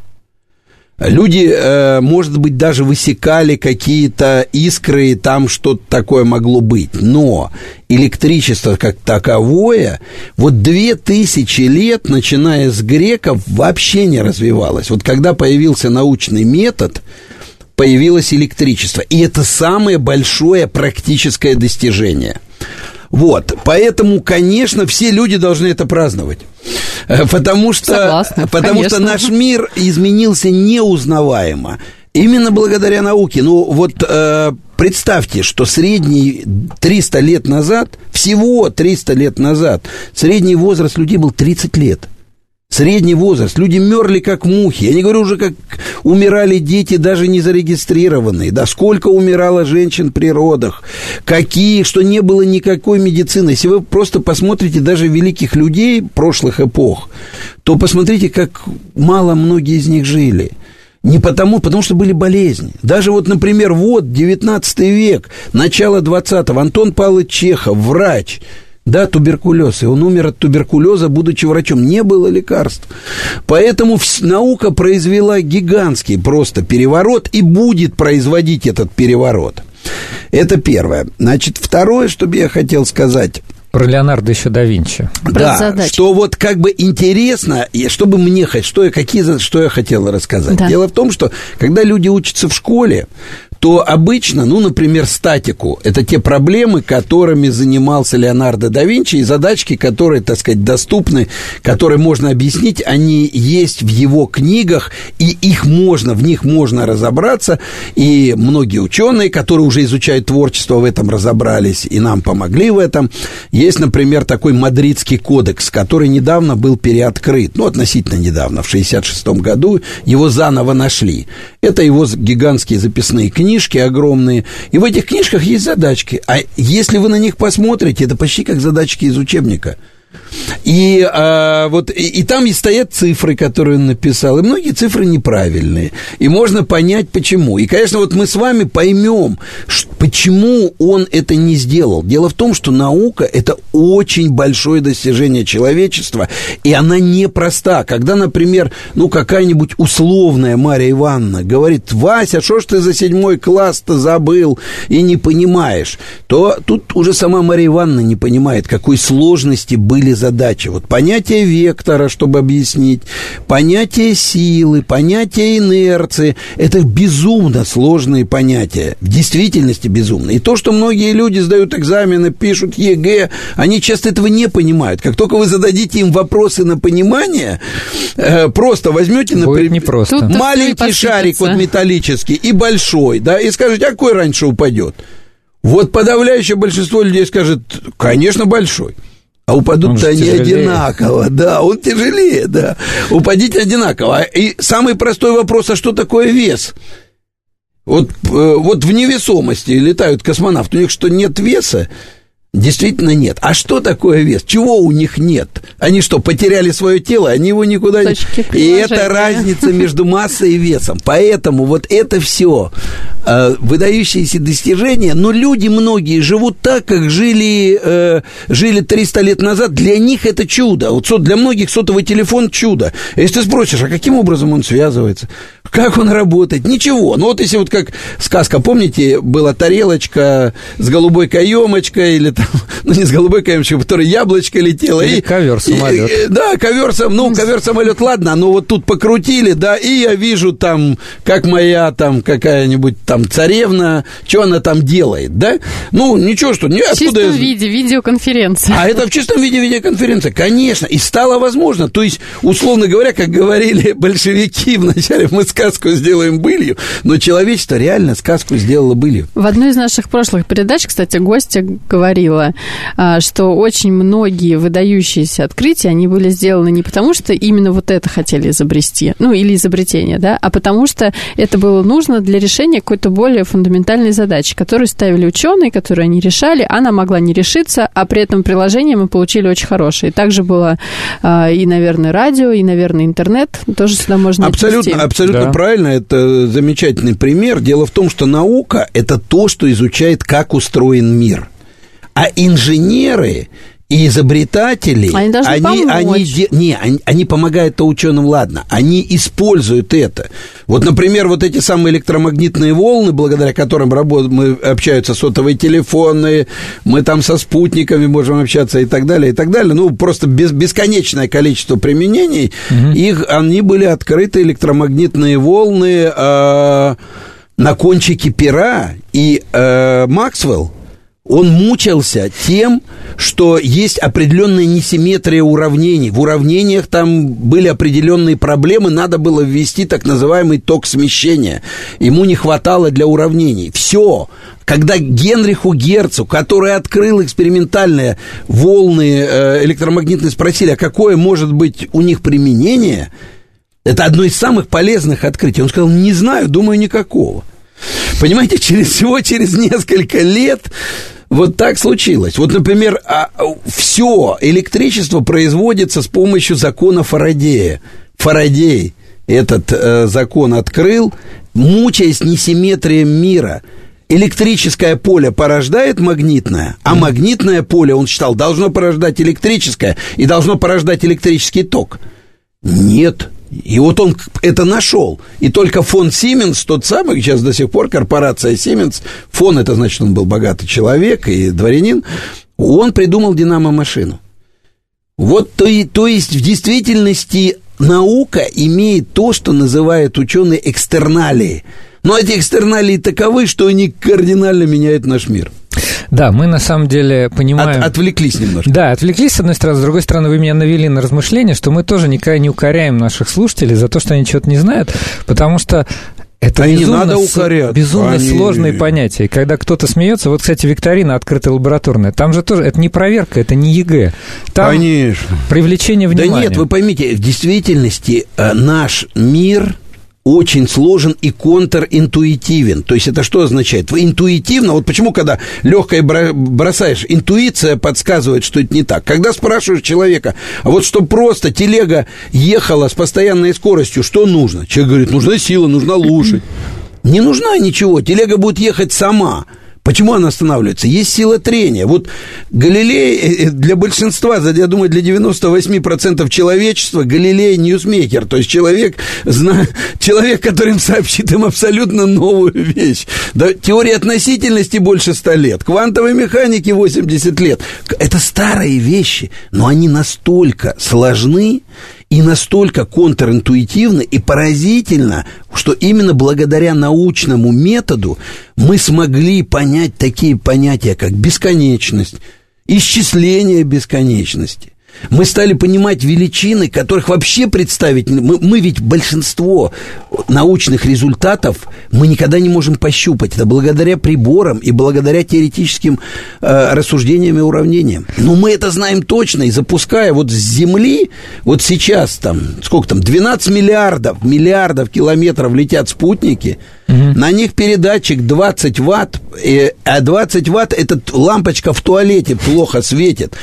Люди, э, может быть, даже высекали какие-то искры, и там что-то такое могло быть. Но электричество как таковое, вот две тысячи лет, начиная с греков, вообще не развивалось. Вот когда появился научный метод, появилось электричество. И это самое большое практическое достижение. Вот, поэтому, конечно, все люди должны это праздновать. Э, потому что, Согласна, потому что наш мир изменился неузнаваемо. Именно благодаря науке. Ну, вот э, представьте, что средний 300 лет назад, всего 300 лет назад, средний возраст людей был 30 лет. Средний возраст. Люди мерли как мухи. Я не говорю уже, как умирали дети, даже не зарегистрированные. Да сколько умирало женщин при родах. Какие, что не было никакой медицины. Если вы просто посмотрите даже великих людей прошлых эпох, то посмотрите, как мало многие из них жили. Не потому, потому что были болезни. Даже вот, например, вот 19 век, начало 20-го, Антон Павлович Чехов, врач – да, туберкулез. И он умер от туберкулеза, будучи врачом. Не было лекарств. Поэтому наука произвела гигантский просто переворот и будет производить этот переворот. Это первое. Значит, второе, что бы я хотел сказать... Про Леонардо еще да Винчи. Да, что вот как бы интересно, чтобы мне, что я, какие, что я хотел рассказать. Да. Дело в том, что когда люди учатся в школе, то обычно, ну, например, статику, это те проблемы, которыми занимался Леонардо да Винчи, и задачки, которые, так сказать, доступны, которые можно объяснить, они есть в его книгах, и их можно, в них можно разобраться, и многие ученые, которые уже изучают творчество, в этом разобрались, и нам помогли в этом. Есть, например, такой Мадридский кодекс, который недавно был переоткрыт, ну, относительно недавно, в 66 году, его заново нашли. Это его гигантские записные книги, книжки огромные, и в этих книжках есть задачки. А если вы на них посмотрите, это почти как задачки из учебника – и, а, вот, и, и там и стоят цифры, которые он написал, и многие цифры неправильные. И можно понять, почему. И, конечно, вот мы с вами поймем, почему он это не сделал. Дело в том, что наука – это очень большое достижение человечества, и она непроста. Когда, например, ну, какая-нибудь условная Мария Ивановна говорит, Вася, что ж ты за седьмой класс-то забыл и не понимаешь, то тут уже сама Мария Ивановна не понимает, какой сложности быть были задачи. Вот понятие вектора, чтобы объяснить, понятие силы, понятие инерции, это безумно сложные понятия, в действительности безумно. И то, что многие люди сдают экзамены, пишут ЕГЭ, они часто этого не понимают. Как только вы зададите им вопросы на понимание, э, просто возьмете, например, не просто. маленький шарик вот металлический и большой, да, и скажете, а какой раньше упадет? Вот подавляющее большинство людей скажет, конечно, большой. А упадут-то они одинаково, да, он тяжелее, да. Упадите одинаково. И самый простой вопрос, а что такое вес? Вот, э, вот в невесомости летают космонавты, у них что, нет веса? Действительно нет. А что такое вес? Чего у них нет? Они что, потеряли свое тело? Они его никуда не... И это разница между массой и весом. Поэтому вот это все э, выдающиеся достижения, но люди многие живут так, как жили, э, жили 300 лет назад. Для них это чудо. Вот для многих сотовый телефон чудо. Если ты спросишь, а каким образом он связывается? Как он работает? Ничего. Ну вот если вот как сказка, помните, была тарелочка с голубой каемочкой или там, [laughs] ну не с голубой каемочкой, в которой яблочко летело. Или и, ковер-самолет. И, да, ковер ну ковер-самолет, ладно, но вот тут покрутили, да, и я вижу там, как моя там какая-нибудь там царевна, что она там делает, да? Ну, ничего, что... Не, в чистом я... виде, видеоконференция. А это в чистом виде видеоконференция, конечно, и стало возможно. То есть, условно говоря, как говорили [laughs] большевики вначале, мы сказку сделаем былью, но человечество реально сказку сделало былью. В одной из наших прошлых передач, кстати, гостья говорила, а, что очень многие выдающиеся открытия, они были сделаны не потому, что именно вот это хотели изобрести, ну, или изобретение, да, а потому что это было нужно для решения какой-то более фундаментальной задачи, которую ставили ученые, которые они решали, она могла не решиться, а при этом приложение мы получили очень хорошее. И также было а, и, наверное, радио, и, наверное, интернет, тоже сюда можно Абсолютно, отнести. абсолютно да. правильно, это замечательный пример. Дело в том, что наука – это то, что изучает, как устроен мир. А инженеры и изобретатели, они, они, они, не, они, они помогают-то ученым, ладно, они используют это. Вот, например, вот эти самые электромагнитные волны, благодаря которым работают, мы общаются сотовые телефоны, мы там со спутниками можем общаться и так далее, и так далее. Ну, просто без, бесконечное количество применений. Угу. Их, они были открыты, электромагнитные волны, э, на кончике пера, и э, Максвелл, он мучился тем, что есть определенная несимметрия уравнений. В уравнениях там были определенные проблемы, надо было ввести так называемый ток смещения. Ему не хватало для уравнений. Все. Когда Генриху Герцу, который открыл экспериментальные волны э, электромагнитные, спросили, а какое может быть у них применение, это одно из самых полезных открытий. Он сказал, не знаю, думаю, никакого. Понимаете, через всего через несколько лет вот так случилось. Вот, например, а, все электричество производится с помощью закона Фарадея. Фарадей этот э, закон открыл, мучаясь несимметрией мира. Электрическое поле порождает магнитное, а магнитное поле, он считал, должно порождать электрическое и должно порождать электрический ток. Нет, и вот он это нашел. И только фон Сименс, тот самый, сейчас до сих пор корпорация Сименс, фон это значит, он был богатый человек и дворянин, он придумал динамо-машину. Вот то, и, то есть в действительности наука имеет то, что называют ученые экстерналии. Но эти экстерналии таковы, что они кардинально меняют наш мир. Да, мы на самом деле понимаем... От, отвлеклись немножко. Да, отвлеклись, с одной стороны. С другой стороны, вы меня навели на размышление, что мы тоже никогда не укоряем наших слушателей за то, что они что-то не знают, потому что это а безумно, надо укорять. безумно Они... сложные понятия. И когда кто-то смеется, вот, кстати, викторина открытая лабораторная, там же тоже, это не проверка, это не ЕГЭ. Там Конечно. привлечение внимания. Да нет, вы поймите, в действительности э, наш мир очень сложен и контринтуитивен. То есть это что означает? Интуитивно, вот почему, когда легкое бросаешь, интуиция подсказывает, что это не так. Когда спрашиваешь человека, а вот что просто телега ехала с постоянной скоростью, что нужно? Человек говорит, нужна сила, нужна лошадь. Не нужна ничего, телега будет ехать сама Почему она останавливается? Есть сила трения. Вот Галилей э, э, для большинства, я думаю, для 98% человечества Галилей ньюсмейкер, то есть человек, зна, [laughs] человек, который им сообщит им абсолютно новую вещь. Да, теория относительности больше 100 лет, квантовой механики 80 лет. Это старые вещи, но они настолько сложны, и настолько контринтуитивно и поразительно, что именно благодаря научному методу мы смогли понять такие понятия, как бесконечность, исчисление бесконечности, мы стали понимать величины, которых вообще представить... Мы, мы ведь большинство научных результатов мы никогда не можем пощупать. Это благодаря приборам и благодаря теоретическим э, рассуждениям и уравнениям. Но мы это знаем точно, и запуская вот с Земли, вот сейчас там, сколько там, 12 миллиардов, миллиардов километров летят спутники, угу. на них передатчик 20 ватт, э, а 20 ватт, эта лампочка в туалете плохо светит.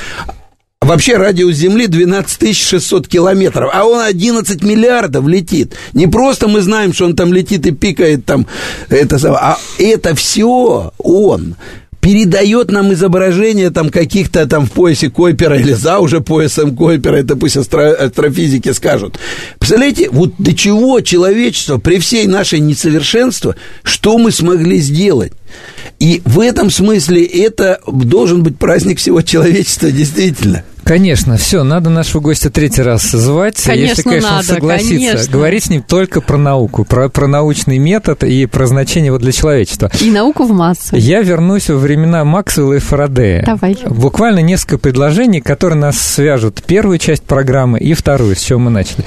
Вообще радиус Земли 12 600 километров, а он 11 миллиардов летит. Не просто мы знаем, что он там летит и пикает там, это, а это все он передает нам изображение там каких-то там в поясе Койпера или за уже поясом Койпера, это пусть астро, астрофизики скажут. Представляете, вот до чего человечество при всей нашей несовершенстве, что мы смогли сделать? И в этом смысле это должен быть праздник всего человечества, действительно. Конечно, все, надо нашего гостя третий раз звать. Конечно, если, конечно, надо, он согласится. Конечно. Говорить с ним только про науку, про, про научный метод и про значение его для человечества. И науку в массу. Я вернусь во времена Максвелла и Фарадея. Давай. Буквально несколько предложений, которые нас свяжут. Первую часть программы и вторую, с чего мы начали.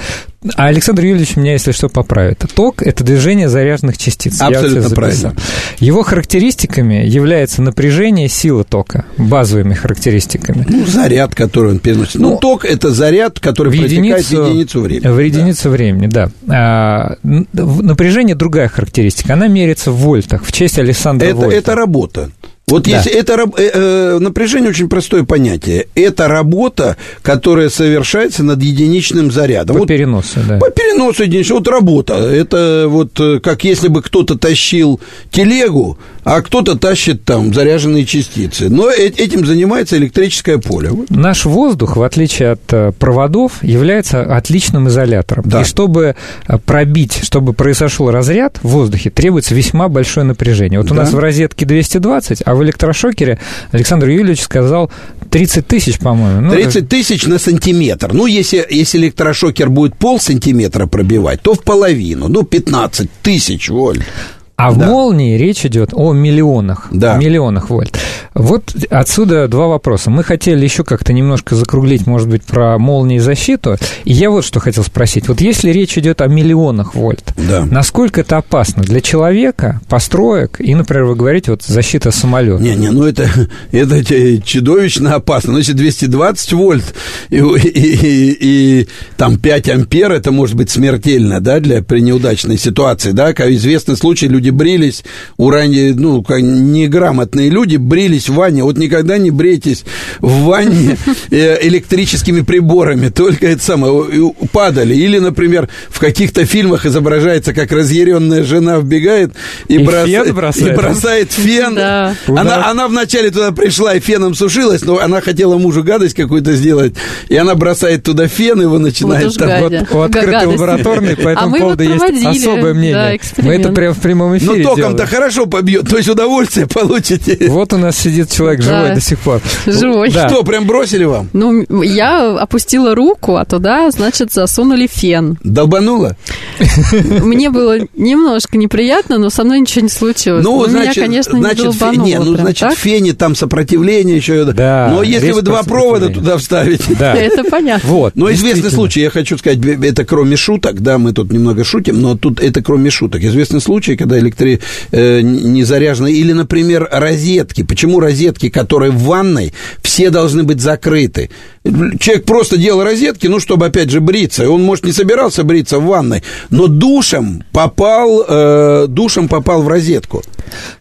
А Александр Юрьевич меня, если что, поправит. Ток – это движение заряженных частиц. Абсолютно правильно. Его характеристиками является напряжение, сила тока, базовыми характеристиками. Ну, заряд, который он переносит. Ну, ну ток – это заряд, который в протекает единицу, в единицу времени. В единицу да. времени, да. А, напряжение – другая характеристика. Она меряется в вольтах, в честь Александра это, Вольта. Это работа. Вот да. если это э, э, напряжение очень простое понятие. Это работа, которая совершается над единичным зарядом. По вот, переносу, да. По переносу единичного. Вот работа. Это вот э, как если бы кто-то тащил телегу, а кто-то тащит там заряженные частицы. Но этим занимается электрическое поле. Наш воздух, в отличие от проводов, является отличным изолятором. Да. И чтобы пробить, чтобы произошел разряд в воздухе, требуется весьма большое напряжение. Вот да. у нас в розетке 220, а в электрошокере Александр Юрьевич сказал 30 тысяч, по-моему. Ну, 30 тысяч на сантиметр. Ну, если, если электрошокер будет пол сантиметра пробивать, то в половину. Ну, 15 тысяч вольт. А в да. молнии речь идет о миллионах, да. миллионах вольт. Вот отсюда два вопроса. Мы хотели еще как-то немножко закруглить, может быть, про молнии защиту. И я вот что хотел спросить. Вот если речь идет о миллионах вольт, да. насколько это опасно для человека, построек и, например, вы говорите, вот защита самолета? Не-не, ну это, [laughs] это чудовищно опасно. Ну, если 220 вольт и, и, и, и там 5 ампер, это может быть смертельно, да, для при неудачной ситуации, да, как известный случай, люди люди брились, уране, ну, неграмотные люди брились в ванне. Вот никогда не брейтесь в ванне э, электрическими приборами, только это самое, падали. Или, например, в каких-то фильмах изображается, как разъяренная жена вбегает и, и, брос... фен бросает. и бросает фен. Да. Она, она вначале туда пришла и феном сушилась, но она хотела мужу гадость какую-то сделать, и она бросает туда фен, его начинает вот там... Вот, у открытой лабораторной по а этому а поводу вот есть особое мнение. Да, мы это прямо в прямом эфире Но током-то хорошо побьет, то есть удовольствие [laughs] получите. Вот у нас сидит человек живой да. до сих пор. Живой. Да. Что, прям бросили вам? Ну, я опустила руку, а туда, значит, засунули фен. Долбануло? Мне было немножко неприятно, но со мной ничего не случилось. Ну, значит, меня, конечно, значит, не долбануло. Не, ну, значит, в фене там сопротивление еще. Да, но если вы два провода туда вставите... Да. [laughs] Это понятно. Вот. Но известный случай, я хочу сказать, это кроме шуток, да, мы тут немного шутим, но тут это кроме шуток. Известный случай, когда электри... э, не заряжены, или, например, розетки. Почему розетки, которые в ванной, все должны быть закрыты? Человек просто делал розетки, ну, чтобы, опять же, бриться. Он, может, не собирался бриться в ванной, но душем попал, э, душем попал в розетку.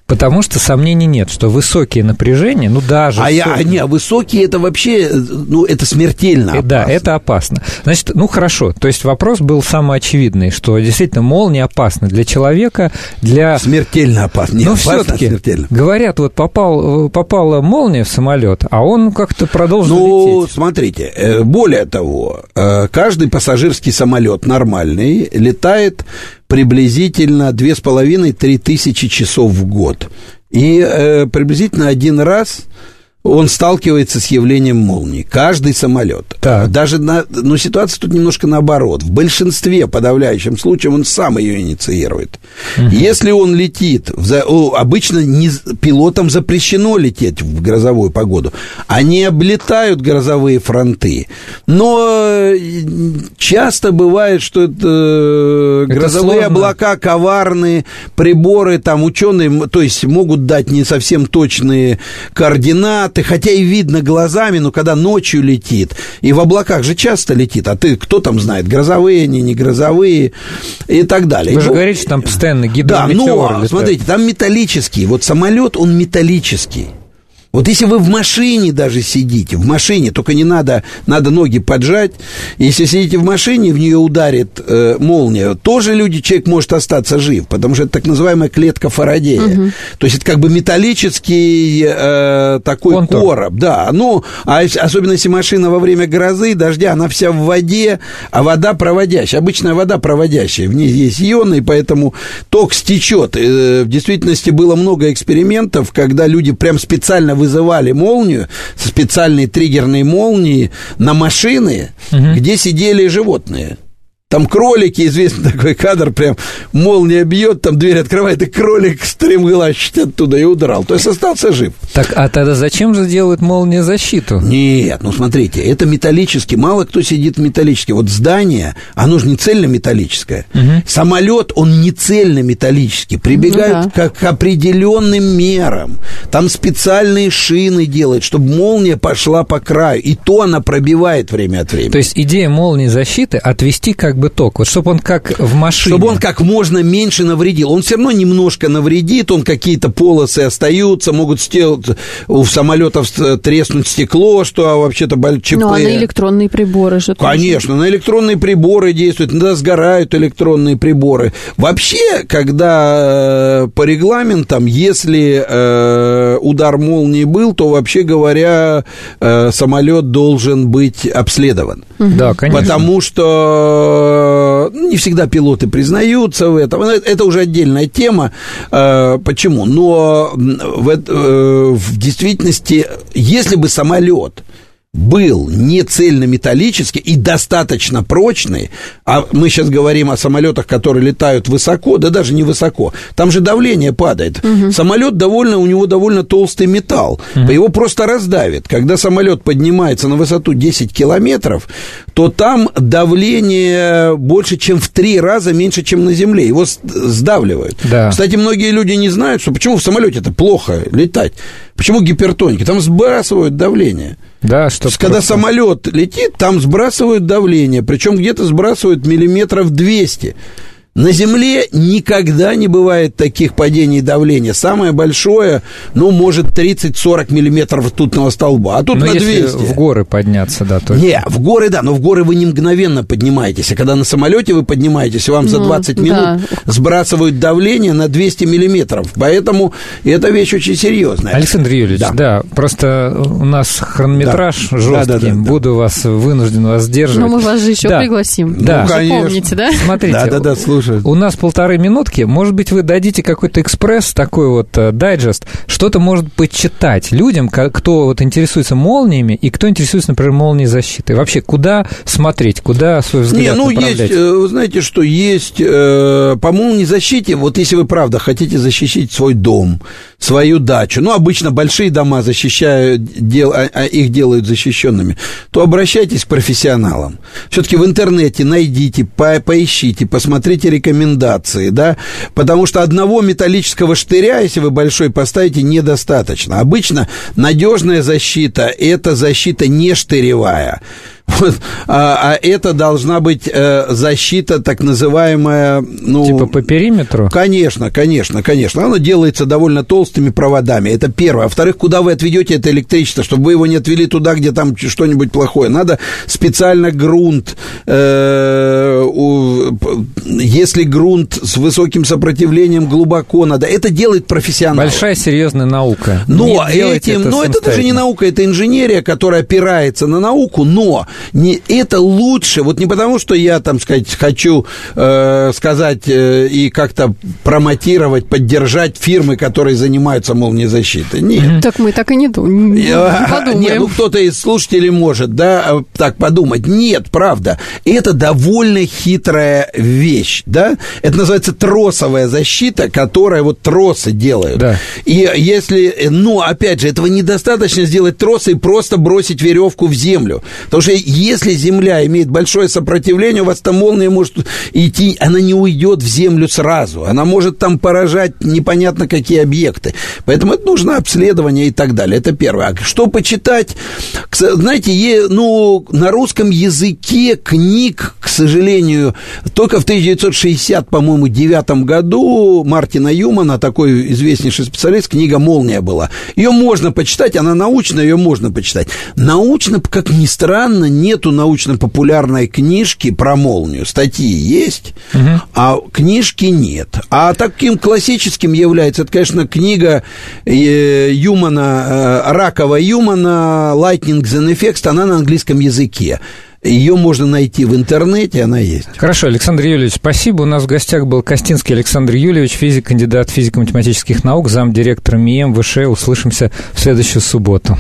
Потому что сомнений нет, что высокие напряжения, ну даже... А, я, не, высокие это вообще, ну это смертельно опасно. Да, это опасно. Значит, ну хорошо, то есть вопрос был самый очевидный, что действительно молния опасна для человека, для... Смертельно опасно. Не Но а все-таки, смертельно. говорят, вот попал, попала молния в самолет, а он как-то продолжил Ну, лететь. Смотрите, э, более того, э, каждый пассажирский самолет нормальный летает приблизительно 2,5-3 тысячи часов в год. И э, приблизительно один раз он сталкивается с явлением молнии. Каждый самолет. Так. Даже на, но ситуация тут немножко наоборот. В большинстве подавляющем случаев он сам ее инициирует. Если он летит, в обычно не, пилотам запрещено лететь в грозовую погоду. Они облетают грозовые фронты. Но э, часто бывает, что это, э, Это грозовые сложно. облака коварные, приборы, там ученые, то есть могут дать не совсем точные координаты, хотя и видно глазами, но когда ночью летит, и в облаках же часто летит, а ты кто там знает, грозовые они, не грозовые и так далее. Вы же Ну, говорите, что там постоянно да, гидрометеоры но, летают. смотрите, там металлический. Вот самолет, он металлический. Вот если вы в машине даже сидите, в машине, только не надо, надо ноги поджать. Если сидите в машине, в нее ударит э, молния, тоже люди, человек может остаться жив, потому что это так называемая клетка Фарадея. То есть это как бы металлический э, такой Контур. короб, да. Ну, а особенно если машина во время грозы, дождя, она вся в воде, а вода проводящая. Обычная вода проводящая, в ней есть ионы, и поэтому ток стечет. Э, В действительности было много экспериментов, когда люди прям специально вызывали молнию, специальные триггерные молнии на машины, где сидели животные. Там кролики, известный такой кадр, прям молния бьет, там дверь открывает, и кролик стремглав оттуда и удрал. То есть остался жив. Так, а тогда зачем же делают молниезащиту? Нет, ну смотрите, это металлический. Мало кто сидит в металлический. Вот здание, оно же не цельно-металлическое. Самолет, он не цельно-металлический. Прибегают Ну к, к определенным мерам. Там специальные шины делают, чтобы молния пошла по краю. И то она пробивает время от времени. То есть идея молниезащиты отвести как бы ток, вот чтобы он как в машине. Чтобы он как можно меньше навредил. Он все равно немножко навредит, он какие-то полосы остаются, могут сделать у самолетов треснуть стекло, что а, вообще-то ЧП. Ну, а на электронные приборы же тоже. Конечно, на электронные приборы действуют, иногда сгорают электронные приборы. Вообще, когда э, по регламентам, если э, удар молнии был, то вообще говоря, э, самолет должен быть обследован. Да, конечно. Потому что ну, не всегда пилоты признаются в этом. Это- уже отдельная тема. Э, Почему? Но в, э, в действительности, если бы самолет был не цельнометаллический и достаточно прочный, а мы сейчас говорим о самолетах, которые летают высоко, да даже не высоко, там же давление падает. Самолет довольно, у него довольно толстый металл, его просто раздавит. Когда самолет поднимается на высоту 10 километров, то там давление больше, чем в три раза меньше, чем на Земле. Его сдавливают. Да. Кстати, многие люди не знают, что почему в самолете это плохо летать. Почему гипертоники? Там сбрасывают давление. Да, То что когда самолет летит, там сбрасывают давление, причем где-то сбрасывают миллиметров 200. На Земле никогда не бывает таких падений давления. Самое большое, ну, может, 30-40 миллиметров ртутного столба, а тут Ну, на если 200. в горы подняться, да, то есть. Не, в горы, да, но в горы вы не мгновенно поднимаетесь. А когда на самолете вы поднимаетесь, вам за Ну, 20 да. минут сбрасывают давление на 200 миллиметров. Поэтому эта вещь очень серьезная. Александр Юрьевич, да. Да. просто у нас хронометраж Да. жесткий, Да, да, да, да. буду вас вынужден вас сдерживать. Но мы вас же еще Да. пригласим. Да. Же конечно. Помните, да? Смотрите, Да-да-да, слушаю. у нас полторы минутки, может быть, вы дадите какой-то экспресс, такой вот э, дайджест, что-то может почитать людям, ко- кто вот интересуется молниями и кто интересуется, например, молнией защиты. Вообще, куда смотреть, куда свой взгляд Не, ну направлять? есть, э, вы знаете, что есть э, по молнии защите, вот если вы правда хотите защищать свой дом, свою дачу, ну, обычно большие дома защищают, дел, а- а их делают защищенными, то обращайтесь к профессионалам. Все-таки в интернете найдите, по- поищите, посмотрите рекомендации, да, потому что одного металлического штыря, если вы большой поставите, недостаточно. Обычно надежная защита – это защита не штыревая. Вот, а, а это должна быть э, защита, так называемая... Ну, типа по периметру? Конечно, конечно, конечно. Она делается довольно толстыми проводами. Это первое. А во-вторых, куда вы отведете это электричество, чтобы вы его не отвели туда, где там что-нибудь плохое. Надо специально грунт. Э, если грунт с высоким сопротивлением глубоко надо. Это делает профессионал. Большая серьезная наука. Но этим, это но это даже не наука, это инженерия, которая опирается на науку, но не, это лучше, вот не потому, что я, там сказать, хочу э, сказать э, и как-то промотировать, поддержать фирмы, которые занимаются молниезащитой. Нет. Так мы так и не, думаем. Нет, [laughs] ну кто-то из слушателей может, да, так подумать. Нет, правда. Это довольно хитрая вещь, да. Это называется тросовая защита, которая вот тросы делают. Да. И если, ну, опять же, этого недостаточно сделать тросы и просто бросить веревку в землю. Потому что если Земля имеет большое сопротивление, у вас там молния может идти, она не уйдет в Землю сразу. Она может там поражать непонятно какие объекты. Поэтому это нужно обследование и так далее. Это первое. А что почитать? Знаете, ну, на русском языке книг, к сожалению, только в 1960, по-моему, девятом году Мартина Юмана, такой известнейший специалист, книга «Молния» была. Ее можно почитать, она научная, ее можно почитать. Научно, как ни странно, нету научно-популярной книжки про молнию. Статьи есть, угу. а книжки нет. А таким классическим является, это, конечно, книга э, Юмана, э, Ракова Юмана «Lightning and Effects», она на английском языке. Ее можно найти в интернете, она есть. Хорошо, Александр Юльевич, спасибо. У нас в гостях был Костинский Александр Юльевич, физик, кандидат физико-математических наук, замдиректора МИЭМ ВШ. Услышимся в следующую субботу.